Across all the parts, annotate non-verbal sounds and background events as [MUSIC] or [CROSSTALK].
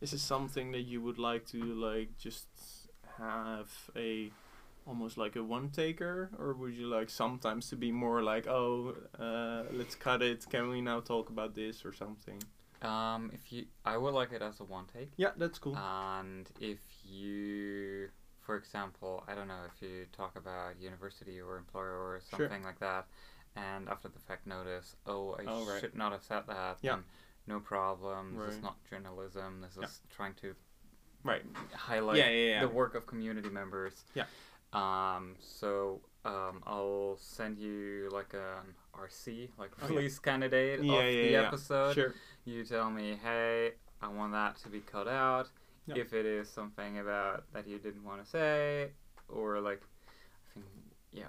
Is this something that you would like to like just have a almost like a one taker, or would you like sometimes to be more like, oh, uh, let's cut it. Can we now talk about this or something? Um, if you, I would like it as a one take. Yeah, that's cool. And if you, for example, I don't know if you talk about university or employer or Sure. something like that, and after the fact notice, oh, I Oh, right. should not have said that. Yeah. No problem. This is not journalism. This Yeah. is trying to right. highlight Yeah, yeah, the work of community members. Yeah. Um. So um, I'll send you like an RC, like Oh, release candidate Yeah, of the episode. Sure. You tell me, hey, I want that to be cut out. If it is something about that you didn't want to say, or like, I think, yeah,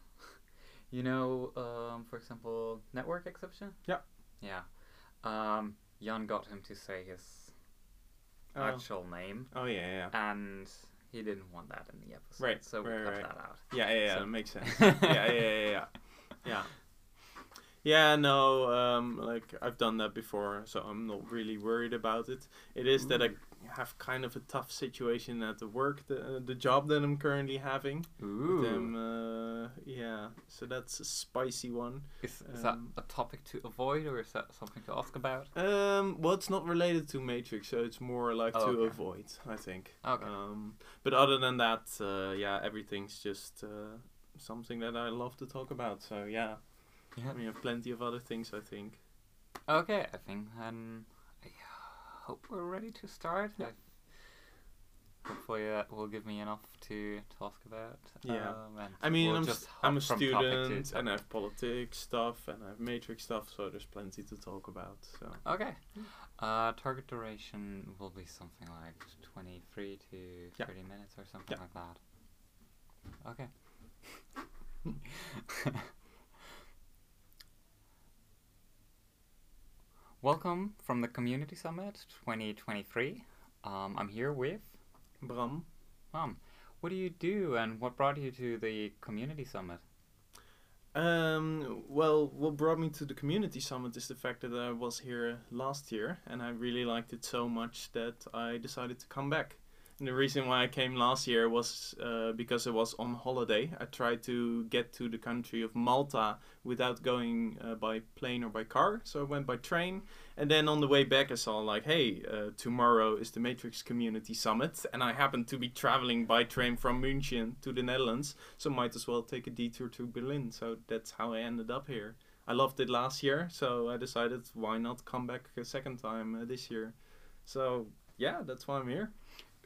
[LAUGHS] you know, um, for example, network exception. Yeah. Yeah. Um, Jan got him to say his Oh. actual name, Oh yeah, yeah. and he didn't want that in the episode, Right, so we right, cut right. that out. Yeah, yeah, yeah. So- that makes sense. [LAUGHS] yeah, yeah, yeah, yeah, yeah. Yeah, no, um, like I've done that before, so I'm not really worried about it. It is that I have kind of a tough situation at the work, the uh, the job that I'm currently having. Ooh. Them, uh, yeah, so that's a spicy one. Is, is that um, a topic to avoid, or is that something to ask about? Um, well, it's not related to Matrix, so it's more like Oh, to okay. avoid, I think. Okay. Um, but other than that, uh, yeah, everything's just uh, something that I love to talk about. So yeah, Yeah. we have plenty of other things, I think. Okay, I think um, I hope we're ready to start. Yeah. Hopefully that will give me enough to talk about. Yeah. Um, and I mean, we'll I'm just I'm a to student, and I have politics stuff, and I have Matrix stuff, so there's plenty to talk about. So Okay. Uh, target duration will be something like 23 to Yeah. 30 minutes or something Yeah. like that. Okay. Welcome from the Community Summit 2023. Um, I'm here with Bram, Mom. What do you do and what brought you to the Community Summit? Um, well, what brought me to the community summit is the fact that I was here last year and I really liked it so much that I decided to come back. The reason why I came last year was uh, because I was on holiday. I tried to get to the country of Malta without going uh, by plane or by car, so I went by train. And then on the way back, I saw like, hey, uh, tomorrow is the Matrix Community Summit, and I happened to be traveling by train from München to the Netherlands, so might as well take a detour to Berlin. So that's how I ended up here. I loved it last year, so I decided why not come back a second time uh, this year. So yeah, that's why I'm here.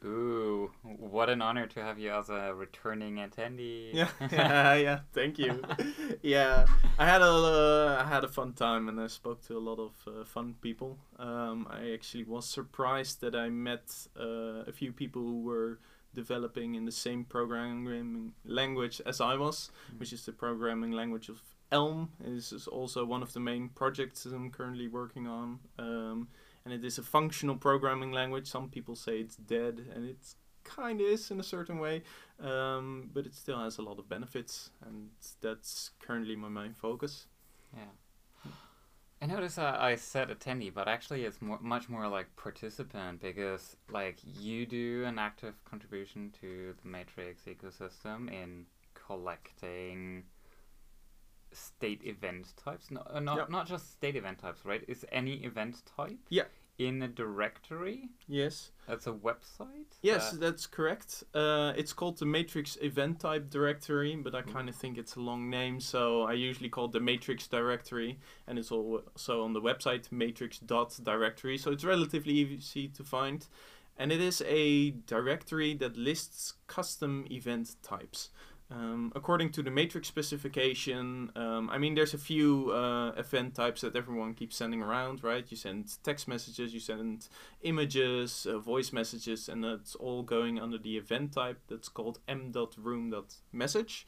Ooh, what an honor to have you as a returning attendee. Yeah, yeah, [LAUGHS] [LAUGHS] yeah. Thank you. [LAUGHS] yeah, I had a uh, I had a fun time, and I spoke to a lot of uh, fun people. Um, I actually was surprised that I met uh, a few people who were developing in the same programming language as I was, Mm. which is the programming language of Elm. This is also one of the main projects that I'm currently working on. Um, and it is a functional programming language. Some people say it's dead, and it kind of is in a certain way, um, but it still has a lot of benefits, and that's currently my main focus. Yeah. I notice uh, I said attendee, but actually it's more, much more like participant because like you do an active contribution to the Matrix ecosystem in collecting state event types. No, uh, not Yeah. not just state event types, right? Is any event type Yeah. in a directory? Yes. That's a website. Yes, that- that's correct. Uh, it's called the Matrix Event Type Directory, but I Mm. kind of think it's a long name, so I usually call it the Matrix Directory, and it's also on the website matrix.directory, so it's relatively easy to find. And it is a directory that lists custom event types. Um, according to the Matrix specification, um, I mean, there's a few uh, event types that everyone keeps sending around, right? You send text messages, you send images, uh, voice messages, and that's all going under the event type that's called m.room.message.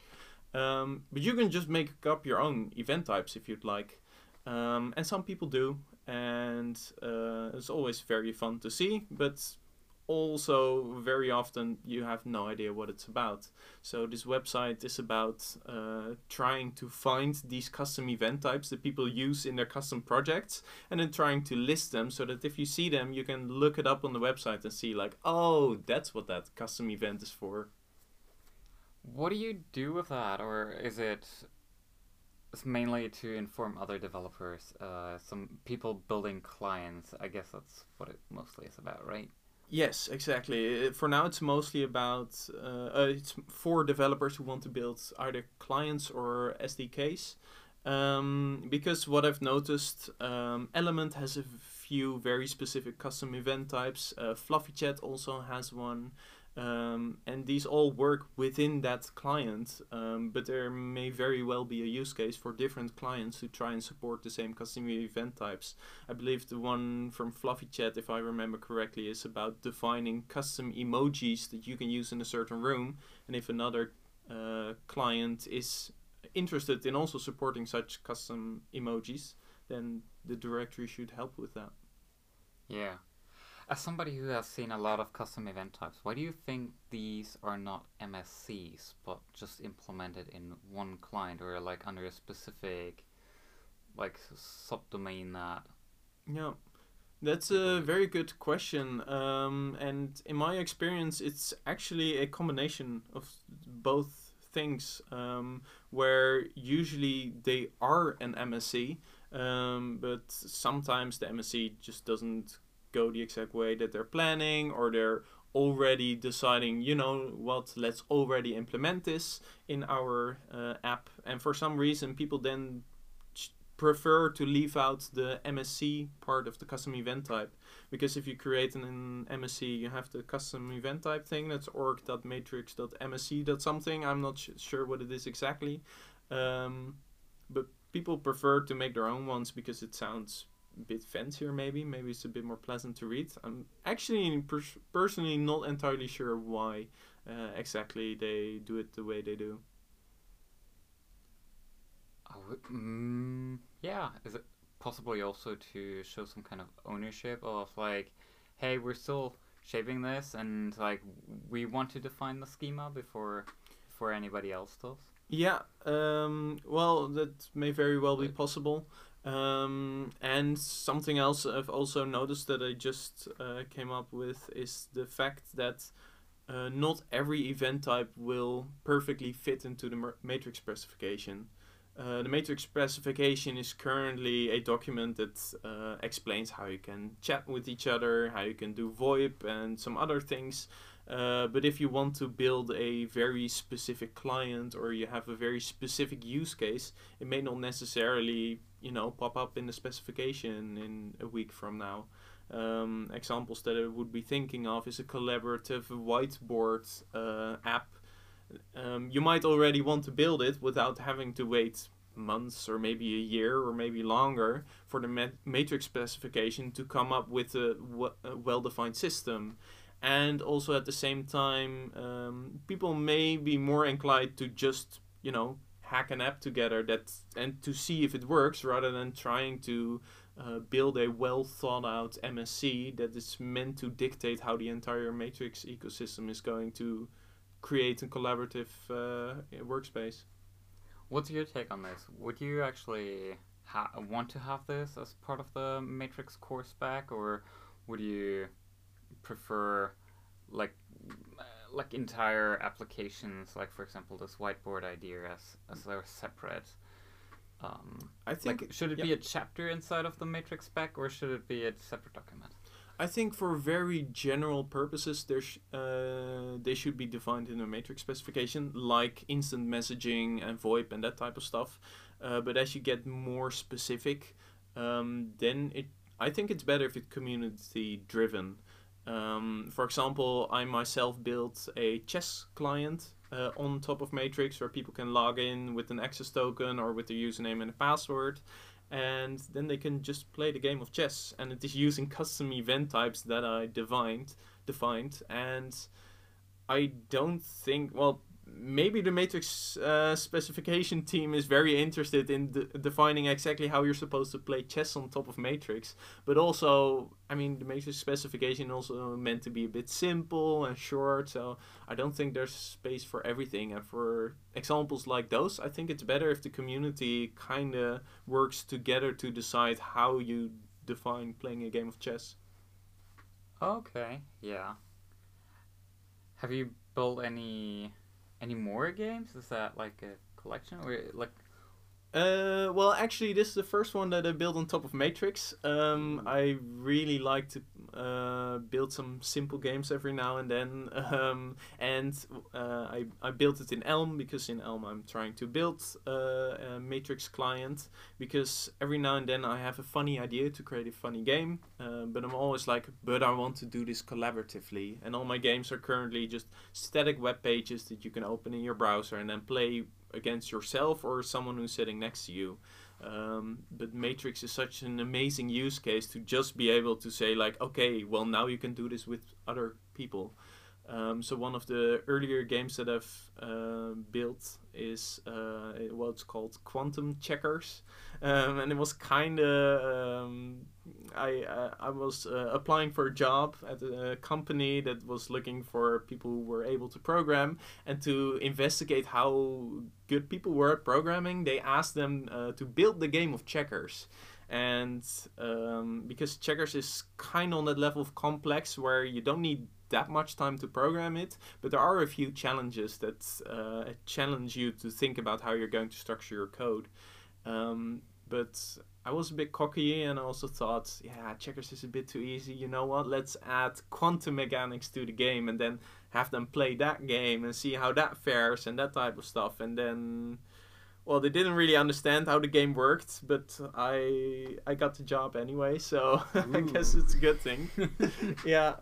Um, but you can just make up your own event types if you'd like. Um, and some people do, and uh, it's always very fun to see, but also very often you have no idea what it's about. So this website is about uh, trying to find these custom event types that people use in their custom projects, and then trying to list them so that if you see them, you can look it up on the website and see like, oh, that's what that custom event is for. What do you do with that, or is it mainly to inform other developers, uh, some people building clients. I guess that's what it mostly is about, right? Yes, exactly. For now, it's mostly about uh, uh, it's for developers who want to build either clients or SDKs. Um, because what I've noticed, um, Element has a few very specific custom event types. Uh, Fluffy Chat also has one. Um, and these all work within that client, um, but there may very well be a use case for different clients who try and support the same custom event types. I believe the one from Fluffy Chat, if I remember correctly, is about defining custom emojis that you can use in a certain room. And if another uh, client is interested in also supporting such custom emojis, then the directory should help with that. Yeah. As somebody who has seen a lot of custom event types, why do you think these are not MSCs but just implemented in one client or like under a specific like subdomain that? Yeah, that's a very good question. Um, and in my experience, it's actually a combination of both things um, where usually they are an MSC, um, but sometimes the MSC just doesn't go the exact way that they're planning or they're already deciding you know what let's already implement this in our uh, app. And for some reason people then prefer to leave out the MSC part of the custom event type. Because if you create an, an MSC you have the custom event type thing that's org.matrix.msc something. I'm not sure what it is exactly. Um, but people prefer to make their own ones because it sounds bit fancier maybe. Maybe it's a bit more pleasant to read. I'm actually pers- personally not entirely sure why uh, exactly they do it the way they do. Mm, yeah. Is it possibly also to show some kind of ownership of like hey we're still shaping this and like we want to define the schema before before anybody else does? Yeah um, well that may very well be possible um, and something else I've also noticed that I just uh, came up with is the fact that uh, not every event type will perfectly fit into the matrix specification. Uh, the matrix specification is currently a document that uh, explains how you can chat with each other, how you can do VoIP, and some other things. Uh, but if you want to build a very specific client or you have a very specific use case, it may not necessarily you know pop up in the specification in a week from now. Um, examples that I would be thinking of is a collaborative whiteboard uh, app. Um, you might already want to build it without having to wait months or maybe a year or maybe longer for the matrix specification to come up with a well-defined system and also at the same time um, people may be more inclined to just you know hack an app together that and to see if it works rather than trying to uh, build a well thought out MSC that is meant to dictate how the entire Matrix ecosystem is going to create a collaborative uh, workspace. What's your take on this? Would you actually ha- want to have this as part of the Matrix core spec, or would you prefer like like entire applications, like for example this whiteboard idea as as they're separate. Um, I think like, should it yep. be a chapter inside of the matrix spec or should it be a separate document? I think for very general purposes, there sh- uh, they should be defined in a matrix specification, like instant messaging and VoIP and that type of stuff. Uh, but as you get more specific, um, then it I think it's better if it's community driven. Um, for example, I myself built a chess client uh, on top of Matrix where people can log in with an access token or with their username and a password, and then they can just play the game of chess. And it is using custom event types that I defined, defined, and I don't think well maybe the Matrix uh, specification team is very interested in de- defining exactly how you're supposed to play chess on top of Matrix. But also, I mean, the Matrix specification also meant to be a bit simple and short. So I don't think there's space for everything. And for examples like those, I think it's better if the community kind of works together to decide how you define playing a game of chess. Okay, yeah. Have you built any any more games? Is that like a collection or like? Uh, well, actually, this is the first one that I built on top of Matrix. Um, I really like to uh, build some simple games every now and then. [LAUGHS] Um, and uh, I, I built it in Elm because in Elm I'm trying to build uh, a Matrix client because every now and then I have a funny idea to create a funny game. Uh, but I'm always like, but I want to do this collaboratively. And all my games are currently just static web pages that you can open in your browser and then play against yourself or someone who's sitting next to you. Um, but Matrix is such an amazing use case to just be able to say like, okay, well now you can do this with other people. Um, so one of the earlier games that I've uh, built is uh, what's called Quantum Checkers, um, and it was kind of um, I uh, I was uh, applying for a job at a company that was looking for people who were able to program and to investigate how good people were at programming. They asked them uh, to build the game of checkers and um, because checkers is kind of on that level of complex where you don't need that much time to program it, but there are a few challenges that uh, challenge you to think about how you're going to structure your code. Um, but I was a bit cocky and I also thought, yeah, checkers is a bit too easy. You know what? Let's add quantum mechanics to the game and then have them play that game and see how that fares and that type of stuff. And then, well, they didn't really understand how the game worked, but I I got the job anyway, so [LAUGHS] I guess it's a good thing. [LAUGHS] yeah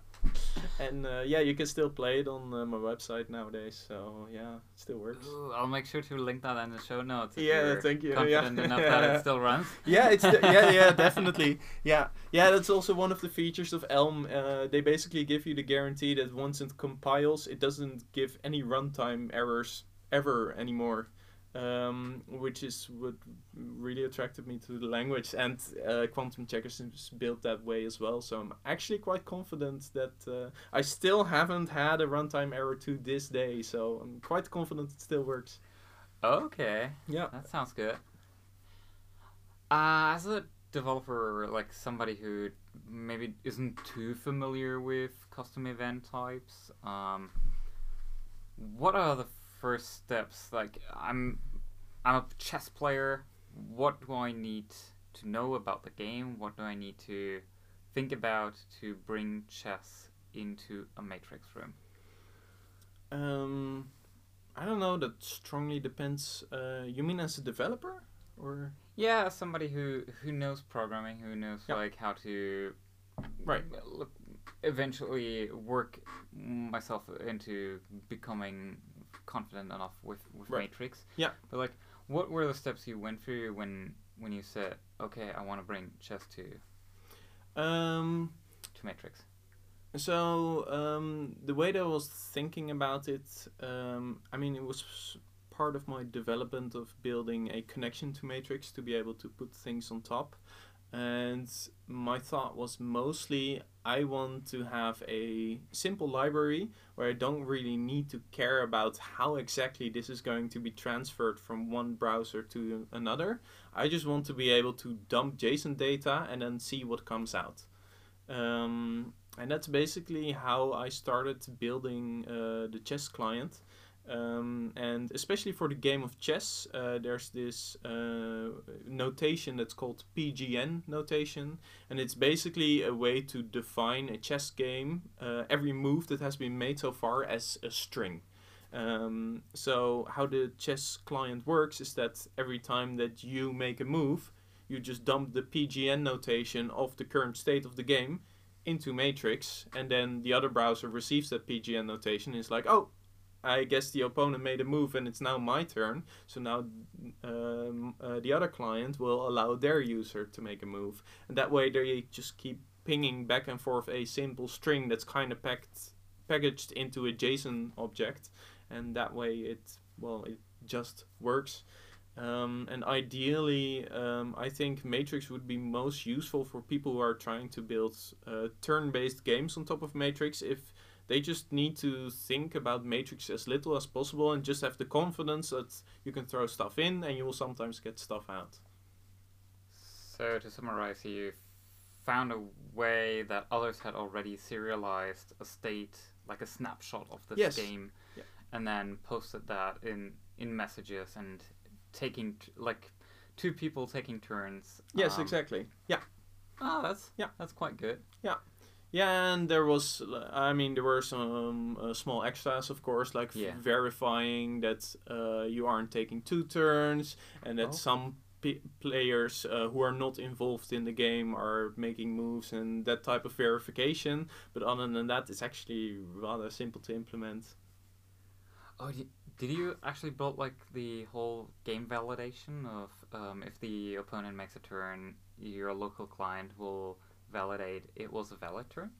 and uh, yeah, you can still play it on uh, my website nowadays. So yeah, it still works. Ooh, I'll make sure to link that in the show notes. Yeah, thank you. [LAUGHS] Confident yeah. enough that it [LAUGHS] still runs. Yeah, it's de- yeah, yeah, [LAUGHS] definitely. Yeah, yeah. That's also one of the features of Elm. Uh, they basically give you the guarantee that once it compiles, it doesn't give any runtime errors ever anymore um, which is what really attracted me to the language. And uh, Quantum Checkers is built that way as well. So I'm actually quite confident that uh, I still haven't had a runtime error to this day. So I'm quite confident it still works. Okay. Yeah. That sounds good. Uh, as a developer, like somebody who maybe isn't too familiar with custom event types, um, what are the first steps? Like, I'm I'm a chess player. What do I need to know about the game? What do I need to think about to bring chess into a matrix room? Um, I don't know. That strongly depends. Uh, you mean as a developer, or yeah, somebody who who knows programming, who knows Yep. like how to Right. look, eventually work myself into becoming confident enough with with Right. Matrix. Yeah. But like, what were the steps you went through when when you said, okay, I want to bring chess to um. to Matrix? So um, the way that I was thinking about it, um, I mean, it was part of my development of building a connection to Matrix to be able to put things on top. And my thought was mostly I want to have a simple library where I don't really need to care about how exactly this is going to be transferred from one browser to another. I just want to be able to dump JSON data and then see what comes out. Um, and that's basically how I started building uh, the chess client. Um, and especially for the game of chess, uh, there's this uh, notation that's called PGN notation, and it's basically a way to define a chess game, uh, every move that has been made so far, as a string. Um, so how the chess client works is that every time that you make a move, you just dump the PGN notation of the current state of the game into Matrix, and then the other browser receives that PGN notation and is like, oh, I guess the opponent made a move and it's now my turn. So now um, uh, the other client will allow their user to make a move, and that way they just keep pinging back and forth a simple string that's kind of packed packaged into a JSON object, and that way it well it just works. Um, and ideally, um, I think Matrix would be most useful for people who are trying to build uh, turn-based games on top of Matrix. If they just need to think about Matrix as little as possible and just have the confidence that you can throw stuff in and you will sometimes get stuff out. So to summarize, you found a way that others had already serialized a state, like a snapshot of this Yes. game, Yeah. and then posted that in in messages and taking t- like two people taking turns. Yes, um, exactly. Yeah. Oh, that's Yeah. that's quite good. Yeah, and there was, I mean, there were some uh, small extras, of course, like f- verifying that uh, you aren't taking two turns and that Oh. some p- players uh, who are not involved in the game are making moves and that type of verification. But other than that, it's actually rather simple to implement. Oh, did, did you actually build like the whole game validation of um, if the opponent makes a turn, your local client will validate it was a valid turn?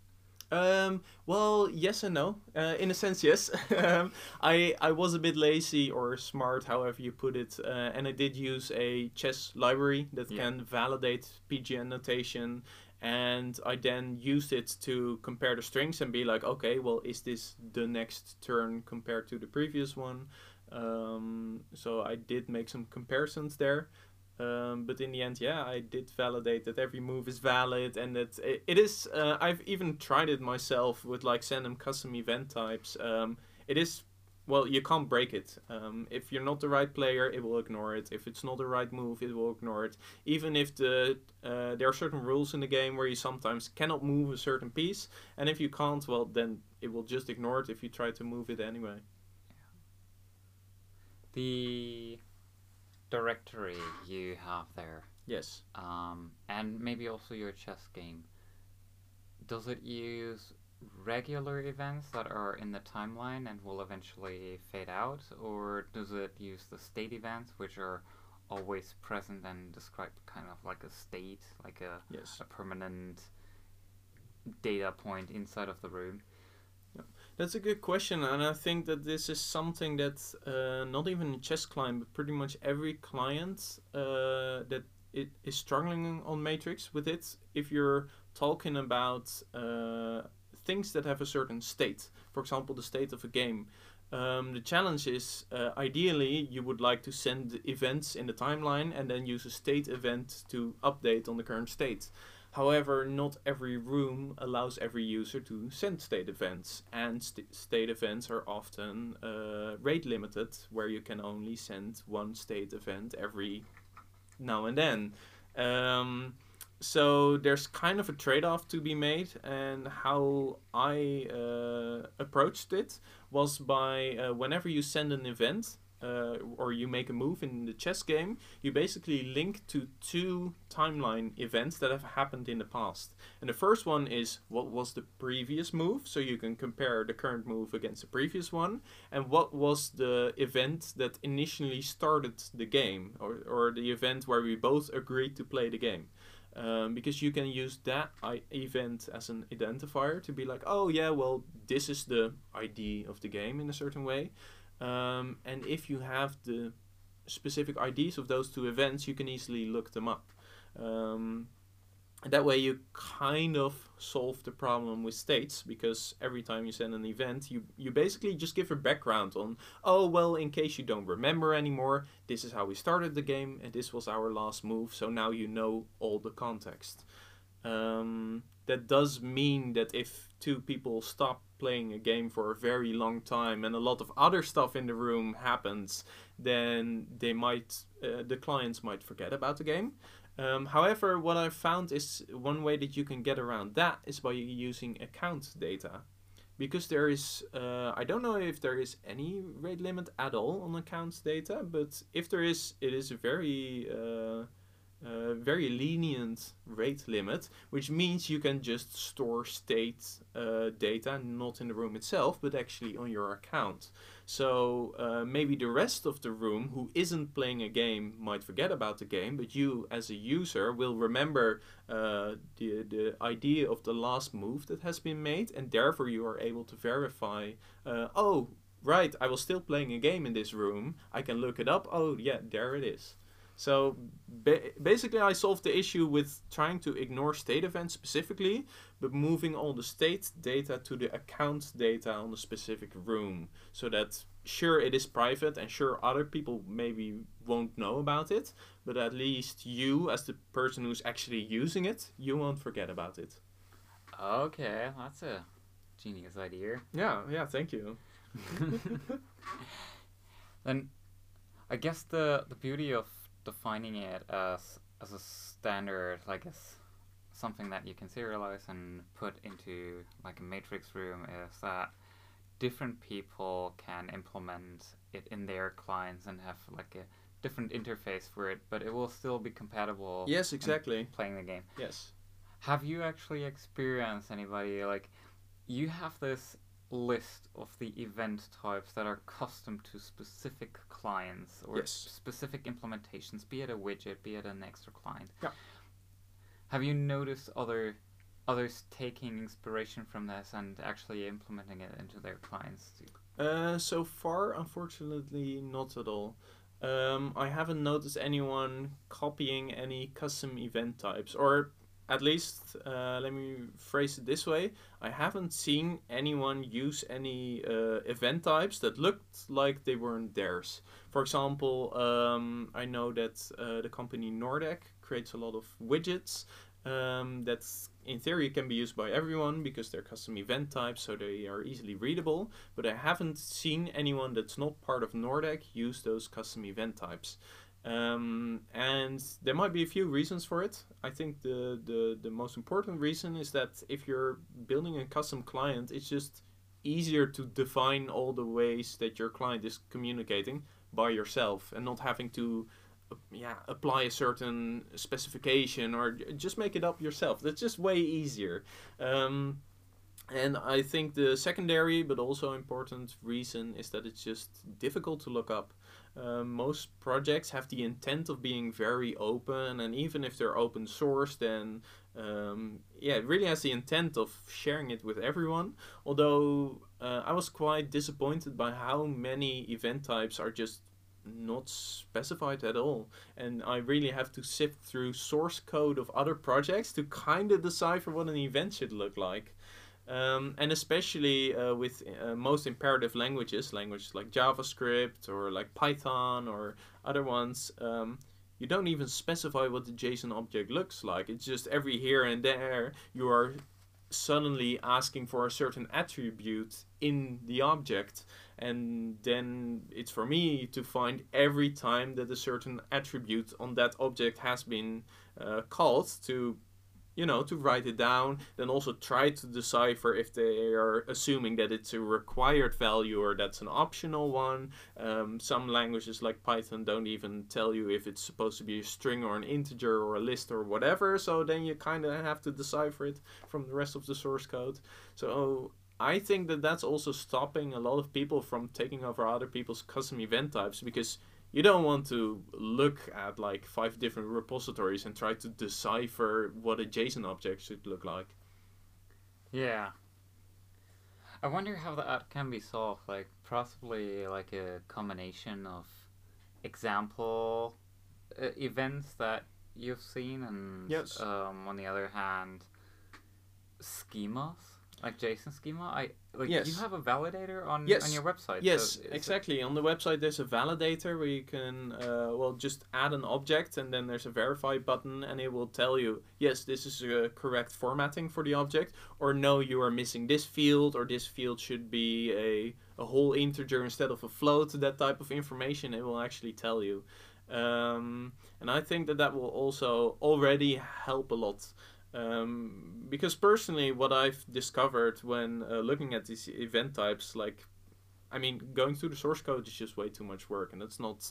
Um, well, yes and no. Uh, in a sense, yes. [LAUGHS] um, I I was a bit lazy or smart, however you put it, uh, and I did use a chess library that Yeah. can validate PGN notation, and I then used it to compare the strings and be like, okay, well, is this the next turn compared to the previous one? Um, so I did make some comparisons there. Um, but in the end, yeah, I did validate that every move is valid and that it, it is. Uh, I've even tried it myself with like Sendem custom event types. Um, it is. Well, you can't break it. Um, if you're not the right player, it will ignore it. If it's not the right move, it will ignore it. Even if the uh, there are certain rules in the game where you sometimes cannot move a certain piece, and if you can't, well, then it will just ignore it if you try to move it anyway. The directory you have there, Yes. um, and maybe also your chess game, does it use regular events that are in the timeline and will eventually fade out, or does it use the state events which are always present and described kind of like a state, like a, Yes. a permanent data point inside of the room? That's a good question, and I think that this is something that uh, not even chess client, but pretty much every client uh, that it is struggling on Matrix with it. If you're talking about uh, things that have a certain state, for example, the state of a game, um, the challenge is uh, ideally you would like to send events in the timeline and then use a state event to update on the current state. However, not every room allows every user to send state events, and st- state events are often uh, rate limited, where you can only send one state event every now and then. Um, so there's kind of a trade-off to be made, and how I uh, approached it was by uh, whenever you send an event. Uh, or you make a move in the chess game, you basically link to two timeline events that have happened in the past. And the first one is what was the previous move, so you can compare the current move against the previous one, and what was the event that initially started the game, or, or the event where we both agreed to play the game. Um, because you can use that event as an identifier to be like, oh yeah, well, this is the ID of the game in a certain way. Um, and if you have the specific IDs of those two events, you can easily look them up. Um, that way, you kind of solve the problem with states because every time you send an event, you, you basically just give a background on, oh, well, in case you don't remember anymore, this is how we started the game and this was our last move, so now you know all the context. Um, that does mean that if two people stop playing a game for a very long time and a lot of other stuff in the room happens, then they might, uh, the clients might forget about the game. Um, however, what I've found is one way that you can get around that is by using account data. Because there is, uh, I don't know if there is any rate limit at all on accounts data, but if there is, it is a very, uh, uh, very lenient rate limit, which means you can just store state uh, data not in the room itself, but actually on your account. So uh, maybe the rest of the room who isn't playing a game might forget about the game, but you as a user will remember uh, the the idea of the last move that has been made, and therefore you are able to verify. Uh, oh, right, I was still playing a game in this room. I can look it up. Oh, yeah, there it is. So ba- basically, I solved the issue with trying to ignore state events specifically, but moving all the state data to the account data on the specific room, so that sure it is private and sure other people maybe won't know about it, but at least you, as the person who's actually using it, you won't forget about it. Okay, that's a genius idea. Yeah, yeah, thank you. [LAUGHS] then I guess the the beauty of defining it as as a standard, like as something that you can serialize and put into like a matrix room, is that different people can implement it in their clients and have like a different interface for it, but it will still be compatible. Yes, exactly. Playing the game. Yes. Have you actually experienced anybody like you have this list of the event types that are custom to specific clients or Yes. specific implementations, be it a widget, be it an extra client. Yeah. Have you noticed other others taking inspiration from this and actually implementing it into their clients? Uh, so far, unfortunately, not at all. Um, I haven't noticed anyone copying any custom event types, or at least, uh, let me phrase it this way: I haven't seen anyone use any uh, event types that looked like they weren't theirs. For example, um, I know that uh, the company Nordeck creates a lot of widgets um, that, in theory, can be used by everyone because they're custom event types, so they are easily readable. But I haven't seen anyone that's not part of Nordeck use those custom event types. Um, and there might be a few reasons for it. I think the, the, the most important reason is that if you're building a custom client, it's just easier to define all the ways that your client is communicating by yourself and not having to uh, yeah apply a certain specification or just make it up yourself that's just way easier um, and i think the secondary but also important reason is that it's just difficult to look up um, most projects have the intent of being very open and even if they're open source then um, yeah it really has the intent of sharing it with everyone. Although uh, i was quite disappointed by how many event types are just not specified at all. And i really have to sift through source code of other projects to kind of decipher what an event should look like um, and especially uh, with uh, most imperative languages languages like javascript or like python or other ones um, you don't even specify what the json object looks like. It's just every here and there you are suddenly asking for a certain attribute in the object. And then it's for me to find every time that a certain attribute on that object has been uh, called to you know to write it down then also try to decipher if they are assuming that it's a required value or that's an optional one. Um, some languages like python don't even tell you if it's supposed to be a string or an integer or a list or whatever so then you kind of have to decipher it from the rest of the source code. So I think that that's also stopping a lot of people from taking over other people's custom event types because you don't want to look at like five different repositories and try to decipher what a JSON object should look like. Yeah. I wonder how that can be solved. Like possibly like a combination of example uh, events that you've seen, and Yes. um, on the other hand, schemas like JSON schema. I like Yes. you have a validator on Yes. on your website. so Yes, it- exactly. On the website, there's a validator where you can, uh, well, just add an object, and then there's a verify button, and it will tell you, yes, this is a correct formatting for the object, or no, you are missing this field, or this field should be a, a whole integer instead of a float. That type of information, it will actually tell you. Um, and I think that that will also already help a lot. Um, because personally, what I've discovered when uh, looking at these event types, like I mean, going through the source code is just way too much work, and it's not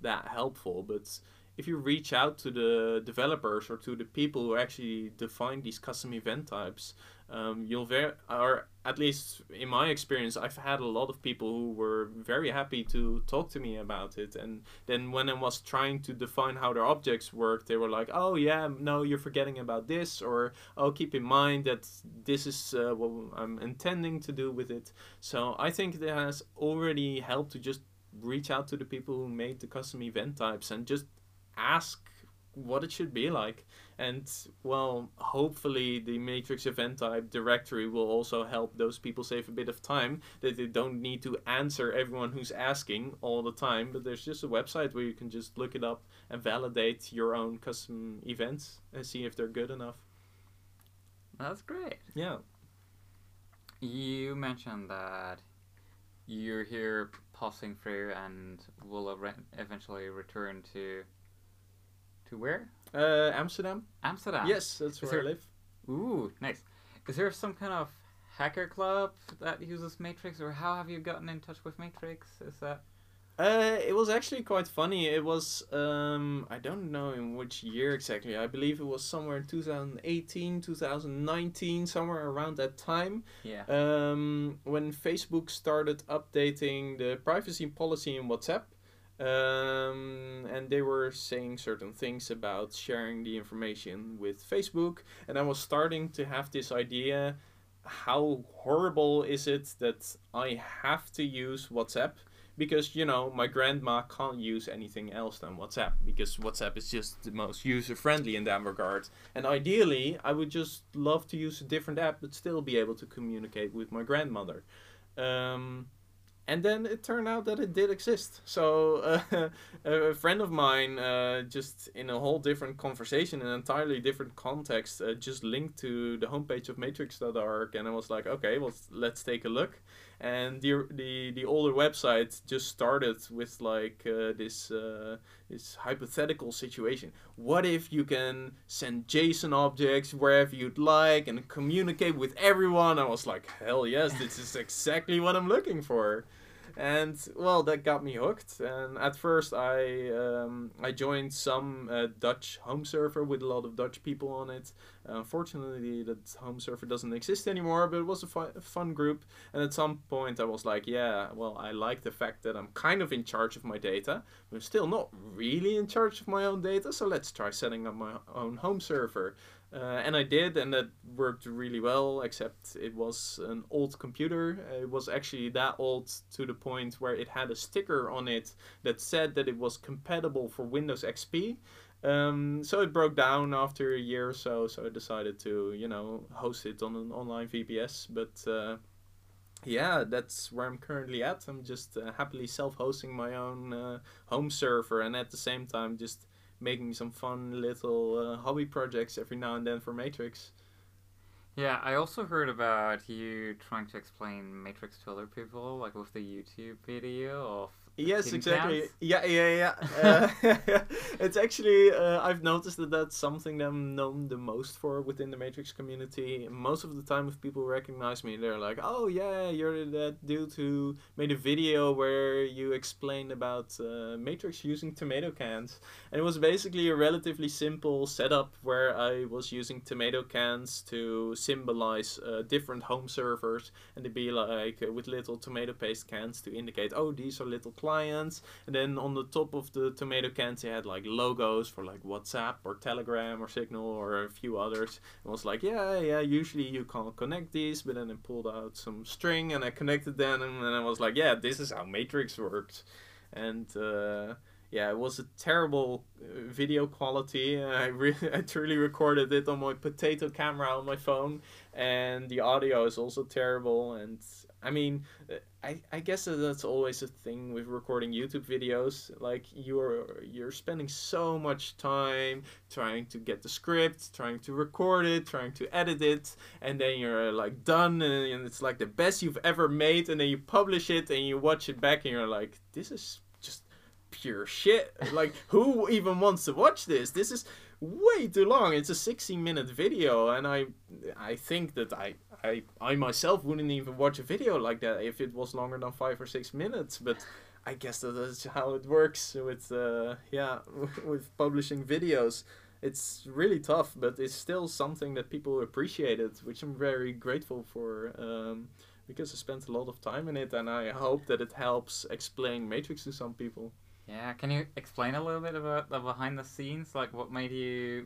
that helpful. But if you reach out to the developers or to the people who actually define these custom event types, um, you'll very, or at least in my experience, I've had a lot of people who were very happy to talk to me about it. And then when I was trying to define how their objects work, they were like, "Oh yeah, no, you're forgetting about this," or "Oh, keep in mind that this is uh, what I'm intending to do with it." So I think it has already helped to just reach out to the people who made the custom event types and just ask what it should be like. And well, hopefully the matrix event type directory will also help those people save a bit of time that they don't need to answer everyone who's asking all the time. But there's just a website where you can just look it up and validate your own custom events and see if they're good enough. That's great. Yeah. You mentioned that you're here passing through and will eventually return to to where? Uh, Amsterdam. Amsterdam. Yes, that's Is where there- I live. Ooh, nice. Is there some kind of hacker club that uses Matrix, or how have you gotten in touch with Matrix? Is that Uh, it was actually quite funny. It was um, I don't know in which year exactly. I believe it was somewhere in 2018, 2019, somewhere around that time. yeah? Um, when Facebook started updating the privacy policy in WhatsApp. Um, and they were saying certain things about sharing the information with Facebook, and I was starting to have this idea: how horrible is it that I have to use WhatsApp? because you know my grandma can't use anything else than WhatsApp because WhatsApp is just the most user friendly in that regard. And ideally, I would just love to use a different app but still be able to communicate with my grandmother. Um, and then it turned out that it did exist. So uh, [LAUGHS] a friend of mine, uh, just in a whole different conversation, an entirely different context, uh, just linked to the homepage of Matrix.org, and I was like, okay, well, let's take a look. And the the the older website just started with like uh, this uh, this hypothetical situation. What if you can send JSON objects wherever you'd like and communicate with everyone? I was like, hell yes, this is exactly what I'm looking for and well that got me hooked. And at first i um, i joined some uh, dutch home server with a lot of dutch people on it. Unfortunately that home server doesn't exist anymore but it was a, fu- a fun group. And at some point i was like yeah well i like the fact that i'm kind of in charge of my data but i'm still not really in charge of my own data so let's try setting up my own home server uh, and I did, and that worked really well, except it was an old computer. Uh, It was actually that old to the point where it had a sticker on it that said that it was compatible for Windows XP. Um, so it broke down after a year or so, so I decided to, you know, host it on an online VPS. But uh, yeah, that's where I'm currently at. I'm just uh, happily self hosting my own uh, home server, and at the same time, just making some fun little uh, hobby projects every now and then for Matrix. Yeah, I also heard about you trying to explain Matrix to other people, like with the YouTube video of Yes, exactly. Yeah, yeah, yeah. [LAUGHS] Uh, [LAUGHS] it's actually uh, I've noticed that that's something that I'm known the most for within the Matrix community. Most of the time, if people recognize me, they're like, "Oh yeah, you're that dude who made a video where you explained about uh, Matrix using tomato cans." And it was basically a relatively simple setup where I was using tomato cans to symbolize uh, different home servers and to be like uh, with little tomato paste cans to indicate, oh, these are little clients. And then on the top of the tomato cans, they had like logos for like WhatsApp or Telegram or Signal or a few others. And was like, yeah, yeah, usually you can't connect these, but then I pulled out some string and I connected them, and I was like, yeah, this is how Matrix works. And uh, yeah, it was a terrible uh, video quality. [LAUGHS] I really, I truly recorded it on my potato camera on my phone, and the audio is also terrible. And I mean, uh, I, I guess that's always a thing with recording YouTube videos. Like you're you're spending so much time trying to get the script, trying to record it, trying to edit it, and then you're like done, and, and it's like the best you've ever made, and then you publish it and you watch it back, and you're like, this is just pure shit. Like, [LAUGHS] who even wants to watch this? This is way too long. It's a 16 minute video, and I, I think that I, I, I myself wouldn't even watch a video like that if it was longer than five or six minutes. But I guess that is how it works with uh, yeah [LAUGHS] with publishing videos. It's really tough, but it's still something that people appreciated, which I'm very grateful for. Um, because I spent a lot of time in it, and I hope that it helps explain Matrix to some people. Yeah, can you explain a little bit about the behind the scenes? Like, what made you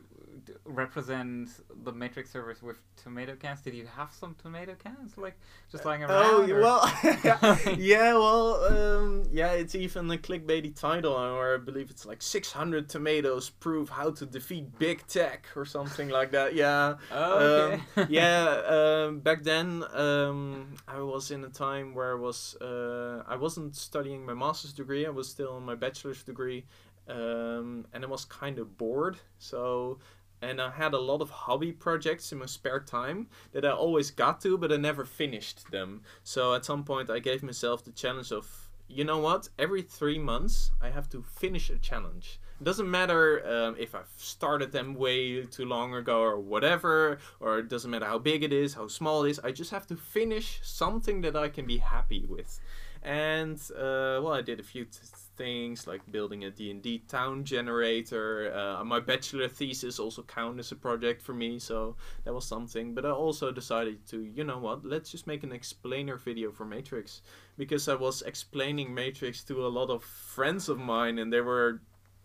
represent the Matrix servers with tomato cans? Did you have some tomato cans, like just lying around? Oh or- well, [LAUGHS] [LAUGHS] yeah, well, um, yeah. It's even a clickbaity title, or I believe it's like 600 tomatoes prove how to defeat big tech or something like that. Yeah, [LAUGHS] Oh, okay. Um, yeah. Um, back then, um, I was in a time where I was uh, I wasn't studying my master's degree. I was still in my bachelor's degree, um, and I was kind of bored. So. And I had a lot of hobby projects in my spare time that I always got to, but I never finished them. So at some point, I gave myself the challenge of, you know what? Every three months, I have to finish a challenge. It doesn't matter um, if I've started them way too long ago or whatever, or it doesn't matter how big it is, how small it is. I just have to finish something that I can be happy with. And uh, well, I did a few t- things like building a D&D town generator. Uh, my bachelor thesis also counted as a project for me, so that was something. But I also decided to, you know what, let's just make an explainer video for Matrix because I was explaining Matrix to a lot of friends of mine, and they were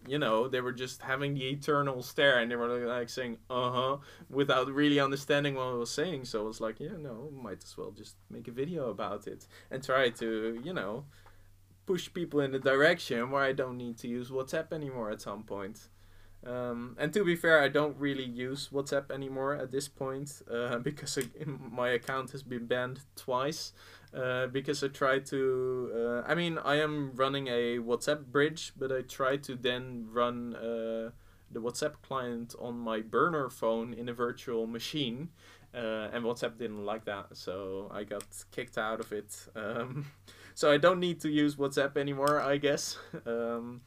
you know, they were just having the eternal stare and they were like saying, uh huh, without really understanding what I was saying. So I was like, yeah, no, might as well just make a video about it and try to, you know, push people in the direction where I don't need to use WhatsApp anymore at some point. Um, and to be fair, I don't really use WhatsApp anymore at this point uh, [LAUGHS] because I, my account has been banned twice. Uh, because I try to. Uh, I mean, I am running a WhatsApp bridge, but I try to then run uh, the WhatsApp client on my burner phone in a virtual machine. Uh, and WhatsApp didn't like that, so I got kicked out of it. [LAUGHS] Um, so I don't need to use WhatsApp anymore, I guess. [LAUGHS] Um,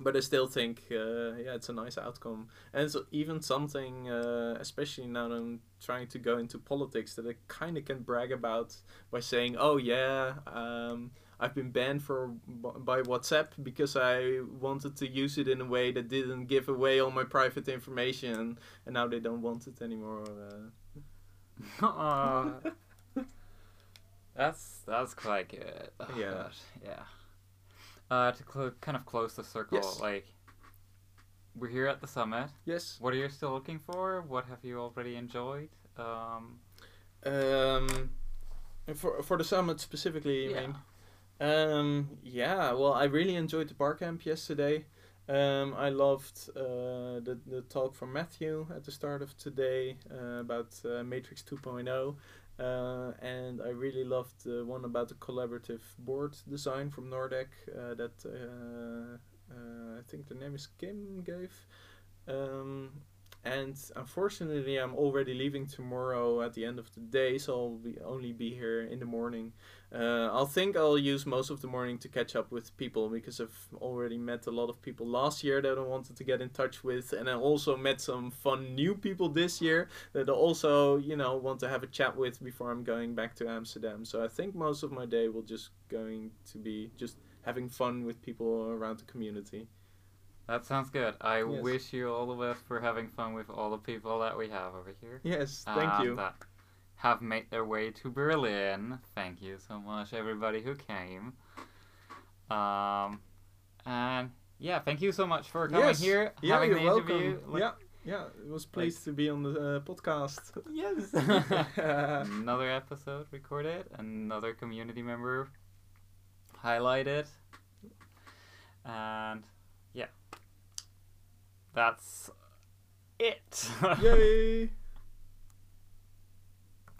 but I still think, uh, yeah, it's a nice outcome, and it's even something, uh, especially now that I'm trying to go into politics, that I kind of can brag about by saying, "Oh yeah, um, I've been banned for by WhatsApp because I wanted to use it in a way that didn't give away all my private information, and now they don't want it anymore." Uh. [LAUGHS] that's that's quite good. Oh, Yeah. gosh, yeah. Uh, to cl- kind of close the circle, Yes. like we're here at the summit. yes. What are you still looking for? What have you already enjoyed? Um, Um, for for the summit specifically, yeah. mean? Um, yeah, well, I really enjoyed the bar camp yesterday. Um, I loved uh, the, the talk from Matthew at the start of today uh, about uh, Matrix 2.0. Uh, and I really loved the one about the collaborative board design from Nordeck uh, that uh, uh, I think the name is Kim gave. Um, and unfortunately, I'm already leaving tomorrow at the end of the day, so I'll be only be here in the morning. Uh, I'll think I'll use most of the morning to catch up with people because I've already met a lot of people last year that I wanted to get in touch with, and I also met some fun new people this year that I also, you know, want to have a chat with before I'm going back to Amsterdam. So I think most of my day will just going to be just having fun with people around the community. That sounds good. I Yes. wish you all the best for having fun with all the people that we have over here. Yes, thank um, you. That have made their way to Berlin. Thank you so much, everybody who came. Um, and yeah, thank you so much for coming Yes. here, Yeah, having you're the welcome. interview. Like- yeah, yeah, it was pleased to be on the uh, podcast. Yes. [LAUGHS] another episode recorded, another community member highlighted, and that's it. [LAUGHS] Yay!